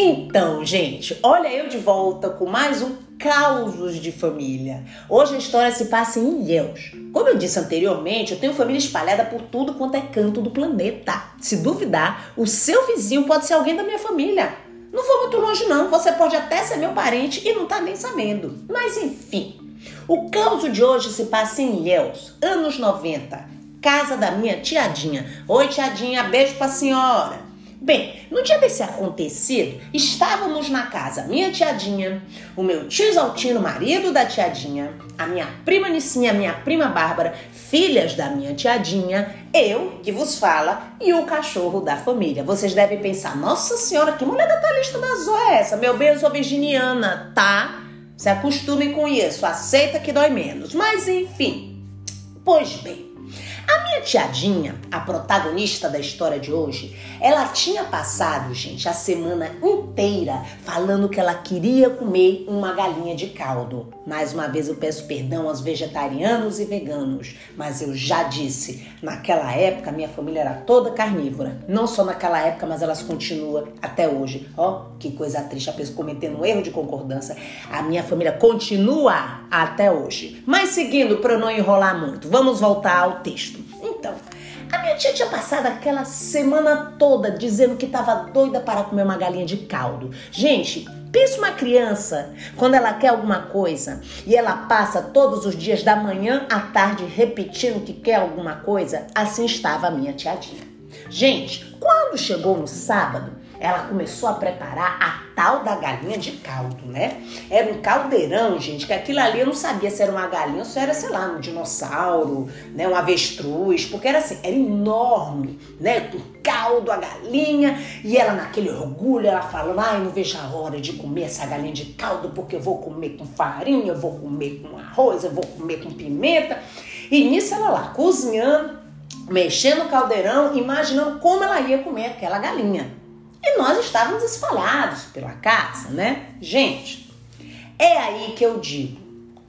Então, gente, olha eu de volta com mais um Causos de Família. Hoje a história se passa em Ilhéus. Como eu disse anteriormente, eu tenho família espalhada por tudo quanto é canto do planeta. Se duvidar, o seu vizinho pode ser alguém da minha família. Não vou muito longe não, você pode até ser meu parente e não tá nem sabendo. Mas enfim, o caos de hoje se passa em Ilhéus, anos 90. Casa da minha tiadinha. Oi, tiadinha, beijo pra senhora. Bem, no dia desse acontecido, estávamos na casa minha tiadinha, o meu tio Exaltino, marido da tiadinha, a minha prima Nicinha, a minha prima Bárbara, filhas da minha tiadinha, eu, que vos fala, e o cachorro da família. Vocês devem pensar, nossa senhora, que mulher detalhista da Zoa é essa? Meu bem, eu sou virginiana, tá? Se acostume com isso, aceita que dói menos. Mas enfim, pois bem, a minha tiadinha, a protagonista da história de hoje, ela tinha passado, gente, a semana inteira falando que ela queria comer uma galinha de caldo. Mais uma vez eu peço perdão aos vegetarianos e veganos, mas eu já disse, naquela época minha família era toda carnívora. Não só naquela época, mas elas continuam até hoje. Ó, oh, que coisa triste, a pessoa cometendo um erro de concordância. A minha família continua até hoje. Mas seguindo, para eu não enrolar muito, vamos voltar ao texto. Então, a minha tia tinha passado aquela semana toda dizendo que estava doida para comer uma galinha de caldo. Gente, pensa uma criança quando ela quer alguma coisa e ela passa todos os dias da manhã à tarde repetindo que quer alguma coisa. Assim estava a minha tiadinha. Gente, quando chegou no sábado, ela começou a preparar a tal da galinha de caldo, né? Era um caldeirão, gente, que aquilo ali eu não sabia se era uma galinha ou se era, sei lá, um dinossauro, né? Um avestruz, porque era assim, era enorme, né? Com caldo, a galinha, e ela naquele orgulho, ela falando, ai, não vejo a hora de comer essa galinha de caldo, porque eu vou comer com farinha, eu vou comer com arroz, eu vou comer com pimenta. E nisso ela lá, cozinhando, mexendo no caldeirão, imaginando como ela ia comer aquela galinha. E nós estávamos espalhados pela casa, né? Gente, é aí que eu digo: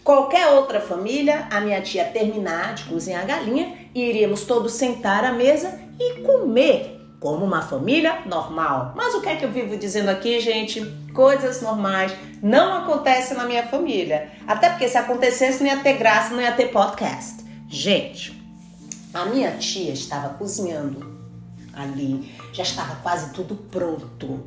qualquer outra família, a minha tia terminar de cozinhar a galinha iríamos todos sentar à mesa e comer como uma família normal. Mas o que é que eu vivo dizendo aqui, gente? Coisas normais não acontecem na minha família. Até porque se acontecesse não ia ter graça, não ia ter podcast. Gente, a minha tia estava cozinhando ali, já estava quase tudo pronto.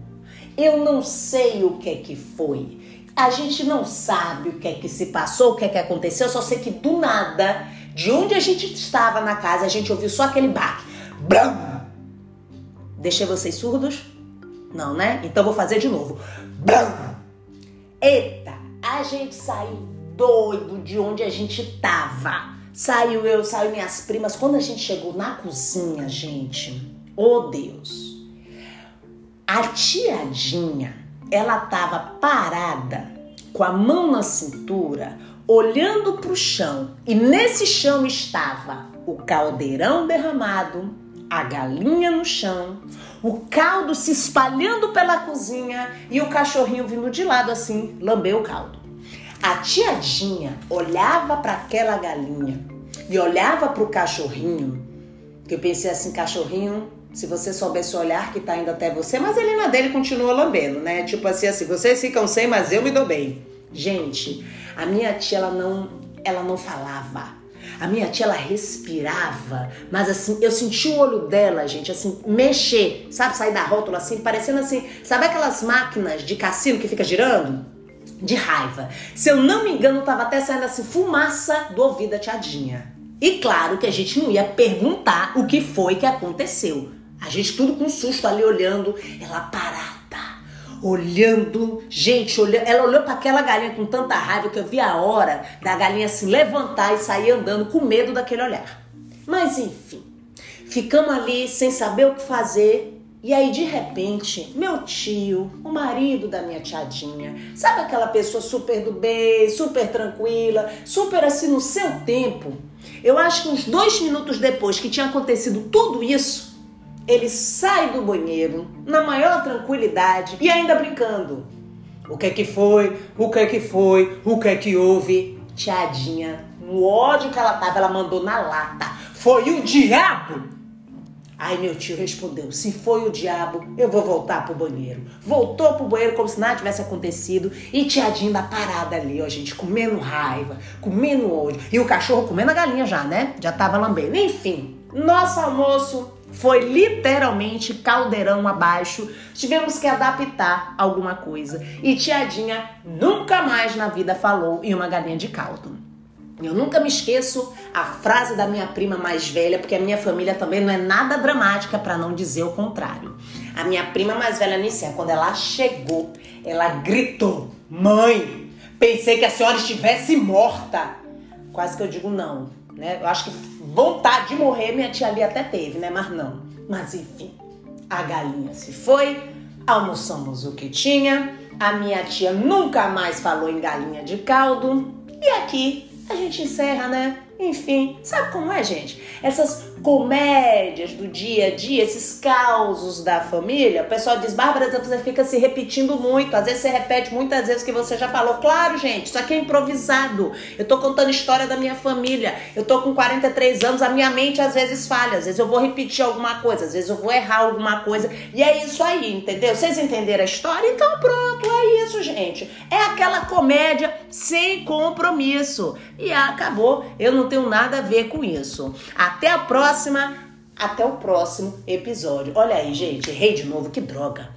Eu não sei o que é que foi. A gente não sabe o que é que se passou, o que é que aconteceu. Eu só sei que do nada, de onde a gente estava na casa, a gente ouviu só aquele baque. Bram! Deixei vocês surdos? Não, né? Então vou fazer de novo. Bram! Eita, a gente saiu doido de onde a gente tava. Saiu eu, saiu minhas primas. Quando a gente chegou na cozinha, gente, Oh Deus! A tiadinha, ela estava parada com a mão na cintura, olhando para o chão, e nesse chão estava o caldeirão derramado, a galinha no chão, o caldo se espalhando pela cozinha e o cachorrinho vindo de lado assim, lambeu o caldo. A tiadinha olhava para aquela galinha e olhava para o cachorrinho, que eu pensei assim, cachorrinho, se você soubesse olhar que tá indo até você, mas ele na dele continua lambendo, né? Tipo assim, assim, vocês ficam sem, mas eu me dou bem. Gente, a minha tia, ela não, ela não falava. A minha tia, ela respirava, mas assim, eu senti o olho dela, gente, assim, mexer, sabe? Sair da rótula, assim, parecendo assim, sabe aquelas máquinas de cassino que fica girando? De raiva. Se eu não me engano, tava até saindo assim, fumaça do ouvido da tiadinha. E claro que a gente não ia perguntar o que foi que aconteceu. A gente tudo com susto ali olhando, ela parada, olhando, gente, olhando, ela olhou para aquela galinha com tanta raiva que eu vi a hora da galinha se levantar e sair andando com medo daquele olhar. Mas enfim, ficamos ali sem saber o que fazer. E aí, de repente, meu tio, o marido da minha tiadinha, sabe aquela pessoa super do bem, super tranquila, super assim no seu tempo? Eu acho que uns dois minutos depois que tinha acontecido tudo isso, ele sai do banheiro na maior tranquilidade e ainda brincando. O que é que foi? O que é que foi? O que é que houve? Tiadinha, no ódio que ela tava, ela mandou na lata. Foi o diabo! Aí meu tio respondeu: se foi o diabo, eu vou voltar pro banheiro. Voltou pro banheiro como se nada tivesse acontecido. E tiadinha da parada ali, ó, gente, comendo raiva, comendo ódio. E o cachorro comendo a galinha já, né? Já tava lambendo. Enfim, nosso almoço foi literalmente caldeirão abaixo. Tivemos que adaptar alguma coisa. E tiadinha nunca mais na vida falou em uma galinha de caldo. Eu nunca me esqueço a frase da minha prima mais velha, porque a minha família também não é nada dramática para não dizer o contrário. A minha prima mais velha, Nícia, quando ela chegou, ela gritou: Mãe, pensei que a senhora estivesse morta. Quase que eu digo não, né? Eu acho que vontade de morrer minha tia ali até teve, né? Mas não. Mas enfim, a galinha se foi, almoçamos o que tinha, a minha tia nunca mais falou em galinha de caldo, e aqui a gente encerra, né? Enfim, sabe como é, gente? Essas comédias do dia a dia, esses causos da família, o pessoal diz, Bárbara, você fica se repetindo muito, às vezes você repete muitas vezes o que você já falou. Claro, gente, isso aqui é improvisado. Eu tô contando história da minha família. Eu tô com 43 anos, a minha mente às vezes falha, às vezes eu vou repetir alguma coisa, às vezes eu vou errar alguma coisa. E é isso aí, entendeu? Vocês entenderam a história? Então pronto, é isso, gente. É aquela comédia sem compromisso. E acabou. Eu não tenho nada a ver com isso. Até a próxima, até o próximo episódio. Olha aí, gente, errei de novo, que droga.